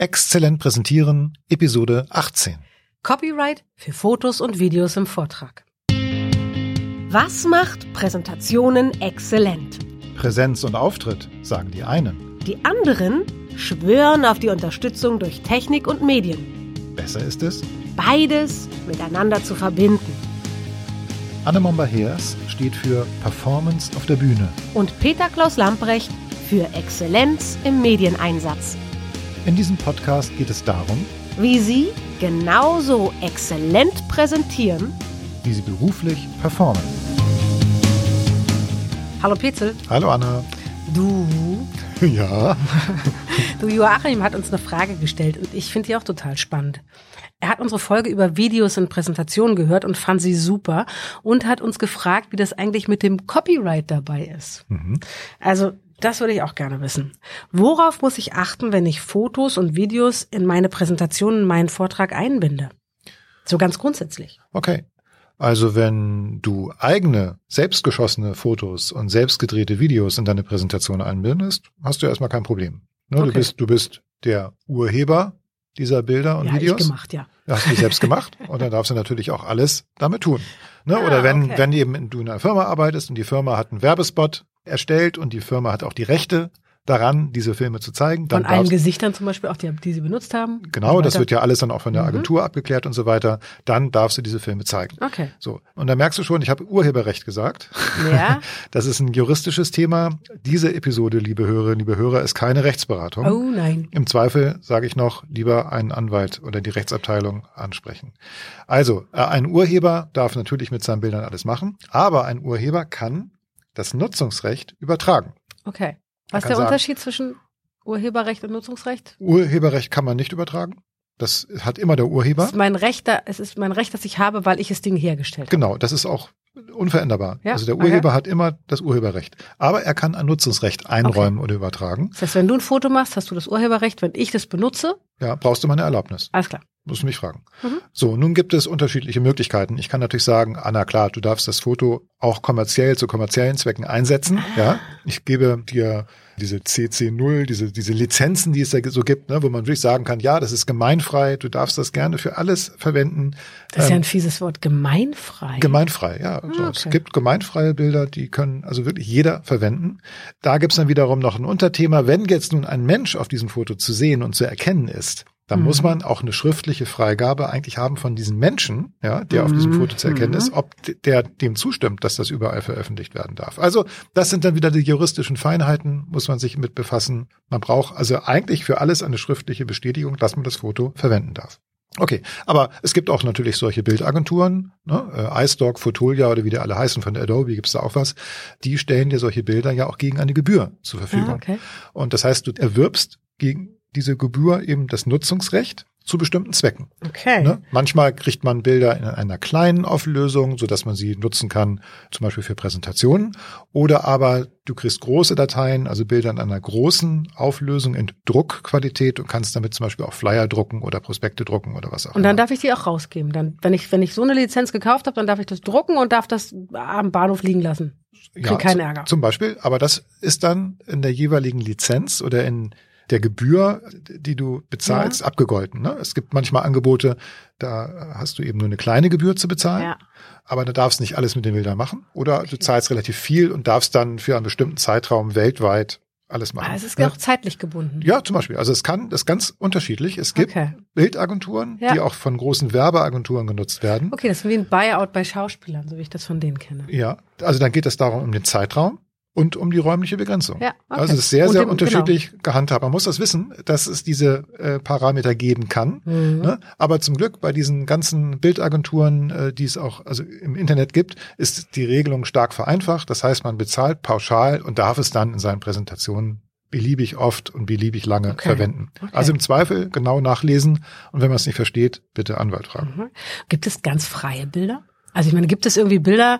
Exzellent präsentieren, Episode 18. Copyright für Fotos und Videos im Vortrag. Was macht Präsentationen exzellent? Präsenz und Auftritt, sagen die einen. Die anderen schwören auf die Unterstützung durch Technik und Medien. Besser ist es, Beides miteinander zu verbinden. Anne Momba-Heers steht für Performance auf der Bühne. Und Peter Klaus Lamprecht für Exzellenz im Medieneinsatz. In diesem Podcast geht es darum, Wie Sie genauso exzellent präsentieren. wie sie beruflich performen. Hallo Petzel, Hallo Anne. du, Ja. du Joachim hat uns eine Frage gestellt und ich finde die auch total spannend. Er hat unsere Folge über Videos und Präsentationen gehört und fand sie super und hat uns gefragt, wie das eigentlich mit dem Copyright dabei ist. Mhm. Also, das würde ich auch gerne wissen. Worauf muss ich achten, wenn ich Fotos und Videos in meine Präsentation, in meinen Vortrag einbinde? So ganz grundsätzlich. Okay. Also wenn du eigene, selbstgeschossene Fotos und selbstgedrehte Videos in deine Präsentation einbindest, hast du erstmal kein Problem. Ne, Du Okay. bist, du bist der Urheber dieser Bilder und ja, Videos. ich gemacht, ja. Hast du selbst gemacht und dann darfst du natürlich auch alles damit tun. Ne? Ah, Oder wenn, okay. wenn eben du in einer Firma arbeitest und die Firma hat einen Werbespot erstellt und die Firma hat auch die Rechte daran, diese Filme zu zeigen, dann Von allen Gesichtern zum Beispiel, auch die, die sie benutzt haben. genau, das wird ja alles dann auch von der Mhm. Agentur abgeklärt und so weiter, dann darfst du diese Filme zeigen. Okay. So. Und da merkst du schon, ich habe Urheberrecht gesagt. Ja. Das ist ein juristisches Thema. Diese Episode, liebe Hörerinnen, liebe Hörer, ist keine Rechtsberatung. Oh nein. Im Zweifel sage ich noch, lieber einen Anwalt oder die Rechtsabteilung ansprechen. Also, äh, ein Urheber darf natürlich mit seinen Bildern alles machen, aber ein Urheber kann das Nutzungsrecht übertragen. Okay. Was ist der sagen- Unterschied zwischen Urheberrecht und Nutzungsrecht? Urheberrecht kann man nicht übertragen. Das hat immer der Urheber. Es ist mein Recht, da- es ist mein Recht, das ich habe, weil ich das Ding hergestellt habe. Genau, das ist auch unveränderbar. Ja, Also der okay. Urheber hat immer das Urheberrecht. Aber er kann ein Nutzungsrecht einräumen oder übertragen. Das heißt, wenn du ein Foto machst, hast du das Urheberrecht. Wenn ich das benutze, Ja, brauchst du meine Erlaubnis. alles klar. Musst du mich fragen. Mhm. So, nun gibt es unterschiedliche Möglichkeiten. Ich kann natürlich sagen, Anna, klar, du darfst das Foto auch kommerziell zu kommerziellen Zwecken einsetzen. Ah. Ja, ich gebe dir diese CC0, diese, diese Lizenzen, die es da so gibt, ne, wo man wirklich sagen kann, ja, das ist gemeinfrei, du darfst das gerne für alles verwenden. Das ist ja Ähm, ein fieses Wort. Gemeinfrei. Gemeinfrei, ja. Es Ah, okay. gibt gemeinfreie Bilder, die können also wirklich jeder verwenden. Da gibt's dann wiederum noch ein Unterthema. Wenn jetzt nun ein Mensch auf diesem Foto zu sehen und zu erkennen ist, dann Mhm. muss man auch eine schriftliche Freigabe eigentlich haben von diesem Menschen, ja, der auf diesem Mhm. Foto zu erkennen ist, ob d- der dem zustimmt, dass das überall veröffentlicht werden darf. Also das sind dann wieder die juristischen Feinheiten, muss man sich mit befassen. Man braucht also eigentlich für alles eine schriftliche Bestätigung, dass man das Foto verwenden darf. Okay, aber es gibt auch natürlich solche Bildagenturen, ne? äh, iStock, Fotolia oder wie die alle heißen, von Adobe gibt's da auch was, die stellen dir solche Bilder ja auch gegen eine Gebühr zur Verfügung. Ah, okay. Und das heißt, du erwirbst gegen diese Gebühr eben das Nutzungsrecht zu bestimmten Zwecken. Okay. Ne? Manchmal kriegt man Bilder in einer kleinen Auflösung, so dass man sie nutzen kann, zum Beispiel für Präsentationen. Oder aber du kriegst große Dateien, also Bilder in einer großen Auflösung in Druckqualität und kannst damit zum Beispiel auch Flyer drucken oder Prospekte drucken oder was auch Und dann immer. darf ich die auch rausgeben. Dann, wenn ich, wenn ich so eine Lizenz gekauft habe, dann darf ich das drucken und darf das am Bahnhof liegen lassen. Krieg keinen z- Ärger. Zum Beispiel, aber das ist dann in der jeweiligen Lizenz oder in der Gebühr, die du bezahlst, abgegolten. Ne? Es gibt manchmal Angebote, da hast du eben nur eine kleine Gebühr zu bezahlen. Ja. aber du darfst nicht alles mit den Bildern machen. Oder du zahlst relativ viel und darfst dann für einen bestimmten Zeitraum weltweit alles machen. Aber es ist Ne? auch zeitlich gebunden. Ja, zum Beispiel. Also es kann, das ist ganz unterschiedlich. Es gibt Okay. Bildagenturen, Ja. die auch von großen Werbeagenturen genutzt werden. Okay, das ist wie ein Buyout bei Schauspielern, so wie ich das von denen kenne. Ja, also dann geht es darum um den Zeitraum und um die räumliche Begrenzung. Ja, okay. Also es ist sehr, sehr dem- genau. unterschiedlich gehandhabt. Man muss das wissen, dass es diese äh, Parameter geben kann. Mhm. Ne? Aber zum Glück bei diesen ganzen Bildagenturen, äh, die es auch also im Internet gibt, ist die Regelung stark vereinfacht. Das heißt, man bezahlt pauschal und darf es dann in seinen Präsentationen beliebig oft und beliebig lange Okay. verwenden. Okay. Also im Zweifel genau nachlesen und wenn man es nicht versteht, bitte Anwalt fragen. Mhm. Gibt es ganz freie Bilder? Also ich meine, gibt es irgendwie Bilder,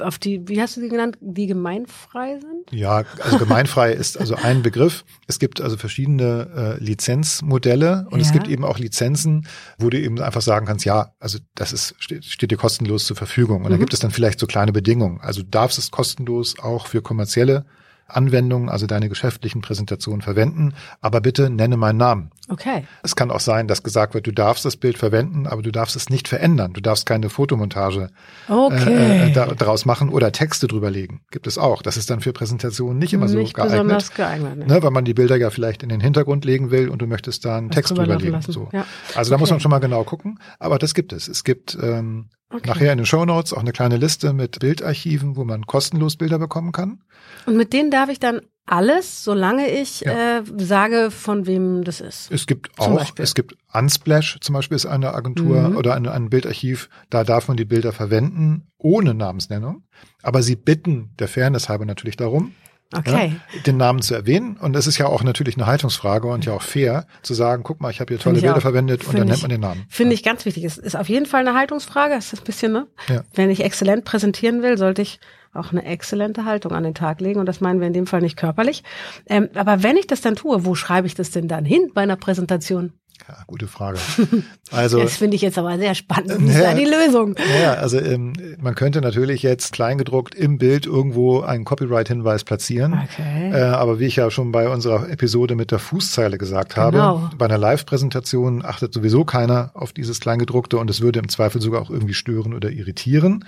auf die, wie hast du die genannt, die gemeinfrei sind? Ja, also gemeinfrei ist also ein Begriff. Es gibt also verschiedene äh, Lizenzmodelle und es Ja. gibt eben auch Lizenzen, wo du eben einfach sagen kannst, ja, also das ist steht, steht dir kostenlos zur Verfügung. Und da Mhm. gibt es dann vielleicht so kleine Bedingungen. Also du darfst es kostenlos auch für kommerzielle Anwendungen, also deine geschäftlichen Präsentationen verwenden, aber bitte nenne meinen Namen. Okay. Es kann auch sein, dass gesagt wird, du darfst das Bild verwenden, aber du darfst es nicht verändern. Du darfst keine Fotomontage Okay. äh, da, daraus machen oder Texte drüberlegen. Gibt es auch. Das ist dann für Präsentationen nicht immer Nicht so geeignet. besonders geeignet. ne? Ne, weil man die Bilder ja vielleicht in den Hintergrund legen will und du möchtest da einen Was Text drüberlegen. So. Ja. Also da muss Okay. man schon mal genau gucken. Aber das gibt es. Es gibt ähm, Okay. nachher in den Shownotes auch eine kleine Liste mit Bildarchiven, wo man kostenlos Bilder bekommen kann. Und mit denen darf ich dann alles, solange ich Ja. äh, sage, von wem das ist. Es gibt Zum auch, Beispiel. es gibt Unsplash zum Beispiel ist eine Agentur Mhm. oder ein, ein Bildarchiv, da darf man die Bilder verwenden ohne Namensnennung. Aber sie bitten der Fairness halber natürlich darum, Okay. ja, den Namen zu erwähnen. Und es ist ja auch natürlich eine Haltungsfrage und ja auch fair zu sagen, guck mal, ich habe hier tolle Bilder auch. verwendet und Finde dann nennt ich- man den Namen. Finde ich ganz wichtig. Es ist auf jeden Fall eine Haltungsfrage. Es ist ein bisschen, ne? Ja. Wenn ich exzellent präsentieren will, sollte ich auch eine exzellente Haltung an den Tag legen. Und das meinen wir in dem Fall nicht körperlich. Ähm, aber wenn ich das dann tue, wo schreibe ich das denn dann hin bei einer Präsentation? Ja, gute Frage. Also Das finde ich jetzt aber sehr spannend. Wie ist Ja. die Lösung? Ja, also ähm, man könnte natürlich jetzt kleingedruckt im Bild irgendwo einen Copyright-Hinweis platzieren. Okay. Äh, aber wie ich ja schon bei unserer Episode mit der Fußzeile gesagt Genau. habe, bei einer Live-Präsentation achtet sowieso keiner auf dieses Kleingedruckte und es würde im Zweifel sogar auch irgendwie stören oder irritieren.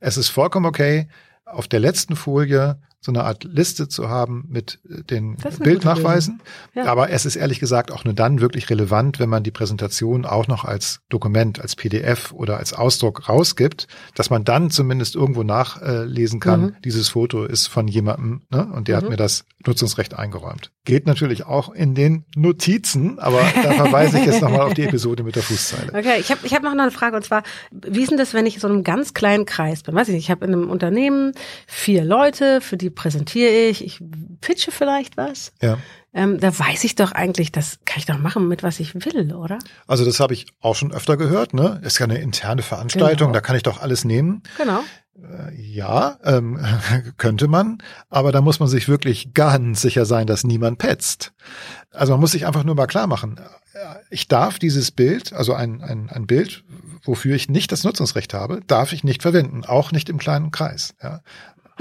Es ist vollkommen okay, auf der letzten Folie so eine Art Liste zu haben mit äh, den Bildnachweisen. Ja. Aber es ist ehrlich gesagt auch nur dann wirklich relevant, wenn man die Präsentation auch noch als Dokument, als PDF oder als Ausdruck rausgibt, dass man dann zumindest irgendwo nachlesen kann, Mhm. dieses Foto ist von jemandem ne, und der hat Mhm. mir das Nutzungsrecht eingeräumt. Geht natürlich auch in den Notizen, aber da verweise ich jetzt nochmal auf die Episode mit der Fußzeile. Okay, ich habe ich hab noch eine Frage und zwar, wie ist denn das, wenn ich in so einem ganz kleinen Kreis bin? Weiß ich nicht, ich habe in einem Unternehmen vier Leute, für die präsentiere ich, ich pitche vielleicht was. Ja. Ähm, da weiß ich doch eigentlich, das kann ich doch machen, mit was ich will, oder? Also das habe ich auch schon öfter gehört. Ne? Ist ja eine interne Veranstaltung, Genau. da kann ich doch alles nehmen. Genau. Äh, Ja, ähm, könnte man, aber da muss man sich wirklich ganz sicher sein, dass niemand petzt. Also man muss sich einfach nur mal klar machen, äh, ich darf dieses Bild, also ein, ein, ein Bild, wofür ich nicht das Nutzungsrecht habe, darf ich nicht verwenden, auch nicht im kleinen Kreis. Ja.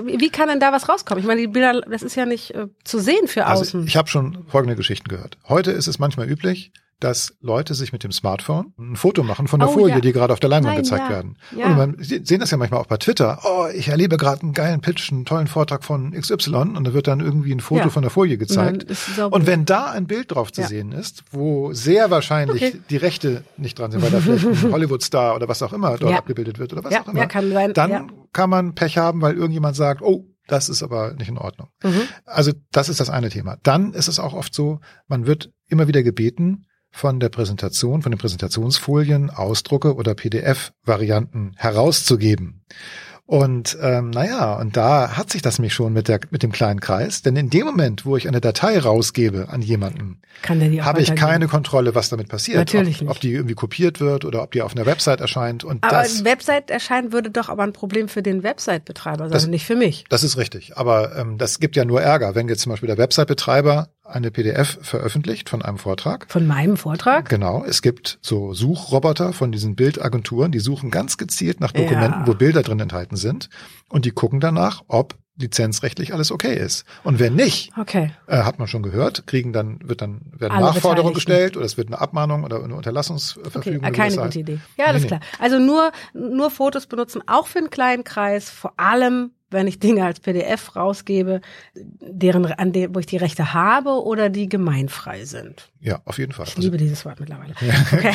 Wie, kann denn da was rauskommen? Ich meine, die Bilder, das ist ja nicht äh, zu sehen für Also außen. ich habe schon folgende Geschichten gehört. Heute ist es manchmal üblich, dass Leute sich mit dem Smartphone ein Foto machen von der Oh, Folie, ja. die gerade auf der Leinwand Nein, gezeigt ja. werden. Ja. Und man Sie sehen das ja manchmal auch bei Twitter. Oh, ich erlebe gerade einen geilen Pitch, einen tollen Vortrag von XY und da wird dann irgendwie ein Foto von der Folie gezeigt. Und wenn da ein Bild drauf zu sehen ist, wo sehr wahrscheinlich Okay. die Rechte nicht dran sind, weil da vielleicht ein Hollywood-Star oder was auch immer dort abgebildet wird oder was auch immer, kann sein, dann kann man Pech haben, weil irgendjemand sagt, oh, das ist aber nicht in Ordnung. Mhm. Also das ist das eine Thema. Dann ist es auch oft so, man wird immer wieder gebeten, von der Präsentation, von den Präsentationsfolien Ausdrucke oder PDF-Varianten herauszugeben. Und ähm, naja, und da hat sich das mich schon mit, der, mit dem kleinen Kreis. Denn in dem Moment, wo ich eine Datei rausgebe an jemanden, habe ich keine Kontrolle, was damit passiert. Natürlich ob, nicht. ob die irgendwie kopiert wird oder ob die auf einer Website erscheint. Und Aber das, eine Website erscheinen würde doch aber ein Problem für den Website-Betreiber sein, Das- nicht für mich. Das ist richtig. Aber ähm, das gibt ja nur Ärger, wenn jetzt zum Beispiel der Website-Betreiber eine PDF veröffentlicht von einem Vortrag. Von meinem Vortrag? Genau, es gibt so Suchroboter von diesen Bildagenturen, die suchen ganz gezielt nach Dokumenten, Ja. wo Bilder drin enthalten sind und die gucken danach, ob lizenzrechtlich alles okay ist. Und wenn nicht, Okay. äh, hat man schon gehört, kriegen dann wird dann werden Alle Nachforderungen gestellt oder es wird eine Abmahnung oder eine Okay, Unterlassungsverfügung. wie keine gute heißt. Idee. Ja, alles Nee, nee. klar. Also nur, nur Fotos benutzen, auch für einen kleinen Kreis, vor allem, wenn ich Dinge als PDF rausgebe, deren, an der, wo ich die Rechte habe oder die gemeinfrei sind. Ja, auf jeden Fall. Ich Also, liebe dieses Wort mittlerweile. Okay.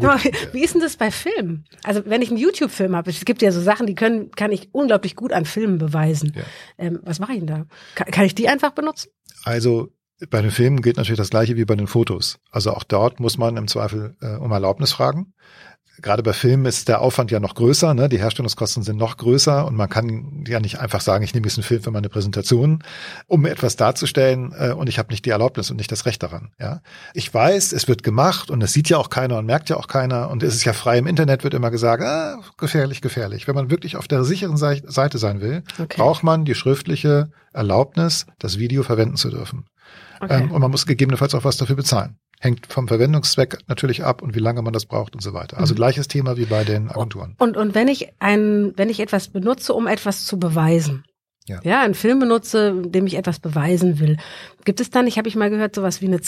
Mal, wie ist denn das bei Filmen? Also wenn ich einen YouTube-Film habe, es gibt ja so Sachen, die können, kann ich unglaublich gut an Filmen beweisen. Ja. Ähm, was mache ich denn da? Kann, kann ich die einfach benutzen? Also bei den Filmen gilt natürlich das gleiche wie bei den Fotos. Also auch dort muss man im Zweifel äh, um Erlaubnis fragen. Gerade bei Filmen ist der Aufwand ja noch größer, ne? die Herstellungskosten sind noch größer und man kann ja nicht einfach sagen, ich nehme jetzt einen Film für meine Präsentation, um etwas darzustellen äh, und ich habe nicht die Erlaubnis und nicht das Recht daran. Ja, Ich weiß, es wird gemacht und es sieht ja auch keiner und merkt ja auch keiner und es ist ja frei im Internet, wird immer gesagt, ah, gefährlich, gefährlich. Wenn man wirklich auf der sicheren Sei- Seite sein will, Okay. braucht man die schriftliche Erlaubnis, das Video verwenden zu dürfen. Okay. Ähm, und man muss gegebenenfalls auch was dafür bezahlen. Hängt vom Verwendungszweck natürlich ab und wie lange man das braucht und so weiter. Also Mhm. gleiches Thema wie bei den Agenturen. Und, und wenn ich ein, wenn ich etwas benutze, um etwas zu beweisen, Ja. ja, einen Film benutze, dem ich etwas beweisen will, gibt es dann, ich habe ich mal gehört, sowas wie eine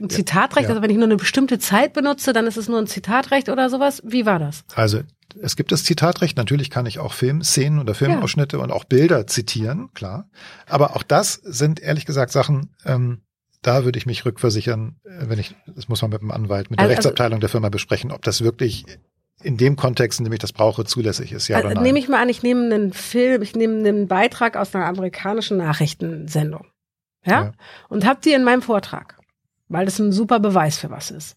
ein Zitatrecht, Ja. also wenn ich nur eine bestimmte Zeit benutze, dann ist es nur ein Zitatrecht oder sowas. Wie war das? Also es gibt das Zitatrecht. Natürlich kann ich auch Filmszenen oder Filmausschnitte und auch Bilder zitieren, klar. Aber auch das sind ehrlich gesagt Sachen, ähm, da würde ich mich rückversichern, äh, wenn ich, das muss man mit dem Anwalt, mit der Also- Rechtsabteilung der Firma besprechen, ob das wirklich in dem Kontext, in dem ich das brauche, zulässig ist, ja also, oder nein. nehme ich mal an, ich nehme einen Film, ich nehme einen Beitrag aus einer amerikanischen Nachrichtensendung. Ja? Ja. Und hab die in meinem Vortrag, weil das ein super Beweis für was ist.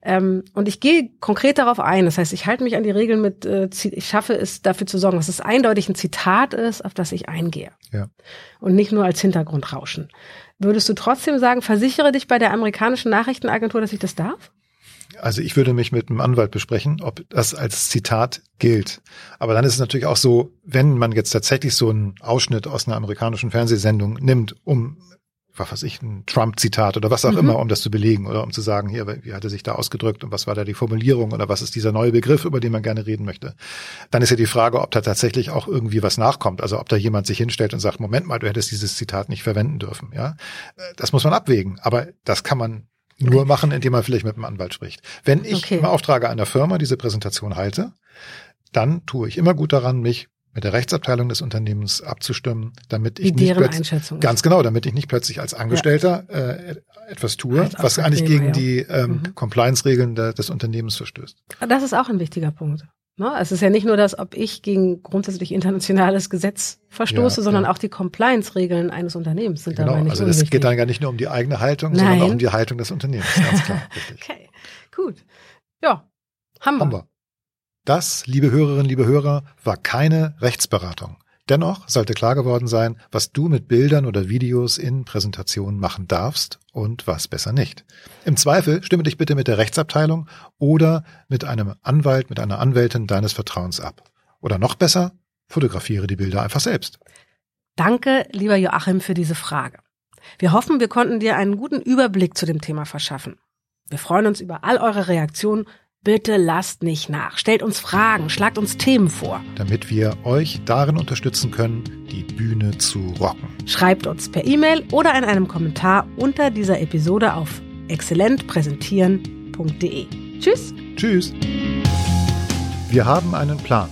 Ähm, und ich gehe konkret darauf ein. Das heißt, ich halte mich an die Regeln mit, äh, ich schaffe es dafür zu sorgen, dass es eindeutig ein Zitat ist, auf das ich eingehe. Ja. Und nicht nur als Hintergrundrauschen. Würdest du trotzdem sagen, versichere dich bei der amerikanischen Nachrichtenagentur, dass ich das darf? Also ich würde mich mit einem Anwalt besprechen, ob das als Zitat gilt. Aber dann ist es natürlich auch so, wenn man jetzt tatsächlich so einen Ausschnitt aus einer amerikanischen Fernsehsendung nimmt, um, was weiß ich, ein Trump-Zitat oder was auch Mhm. immer, um das zu belegen oder um zu sagen, hier, wie hat er sich da ausgedrückt und was war da die Formulierung oder was ist dieser neue Begriff, über den man gerne reden möchte. Dann ist ja die Frage, ob da tatsächlich auch irgendwie was nachkommt. Also ob da jemand sich hinstellt und sagt, Moment mal, du hättest dieses Zitat nicht verwenden dürfen. Ja, Äh, das muss man abwägen. Aber das kann man nur machen, indem man vielleicht mit einem Anwalt spricht. Wenn ich Okay. im Auftrage einer Firma diese Präsentation halte, dann tue ich immer gut daran, mich mit der Rechtsabteilung des Unternehmens abzustimmen, damit Wie ich nicht deren plötzlich, ganz genau, damit ich nicht plötzlich als Angestellter äh, etwas tue, Als was eigentlich gegen ja. die ähm, Mhm. Compliance-Regeln der, des Unternehmens verstößt. Das ist auch ein wichtiger Punkt. Ne? Es ist ja nicht nur das, ob ich gegen grundsätzlich internationales Gesetz verstoße, Ja, sondern ja. auch die Compliance-Regeln eines Unternehmens sind Genau, dabei nicht also das unwichtig. geht dann gar nicht nur um die eigene Haltung, sondern Nein. auch um die Haltung des Unternehmens, ganz klar. Okay, gut. Ja, haben wir. Haben wir. Das, liebe Hörerinnen, liebe Hörer, war keine Rechtsberatung. Dennoch sollte klar geworden sein, was du mit Bildern oder Videos in Präsentationen machen darfst und was besser nicht. Im Zweifel stimme dich bitte mit der Rechtsabteilung oder mit einem Anwalt, mit einer Anwältin deines Vertrauens ab. Oder noch besser, fotografiere die Bilder einfach selbst. Danke, lieber Joachim, für diese Frage. Wir hoffen, wir konnten dir einen guten Überblick zu dem Thema verschaffen. Wir freuen uns über all eure Reaktionen. Bitte lasst nicht nach. Stellt uns Fragen, schlagt uns Themen vor. damit wir euch darin unterstützen können, die Bühne zu rocken. Schreibt uns per E-Mail oder in einem Kommentar unter dieser Episode auf exzellentpräsentieren.de. Tschüss. Tschüss! Wir haben einen Plan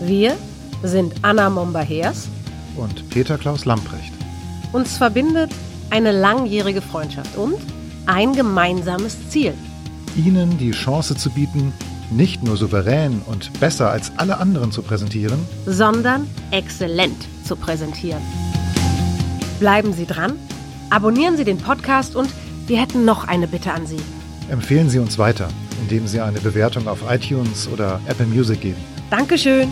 Wir sind Anna Momba-Hers. und Peter Klaus Lamprecht. Uns verbindet eine langjährige Freundschaft und ein gemeinsames Ziel. Ihnen die Chance zu bieten, nicht nur souverän und besser als alle anderen zu präsentieren, sondern exzellent zu präsentieren. Bleiben Sie dran, abonnieren Sie den Podcast und wir hätten noch eine Bitte an Sie. empfehlen Sie uns weiter, indem Sie eine Bewertung auf iTunes oder Apple Music geben. Dankeschön.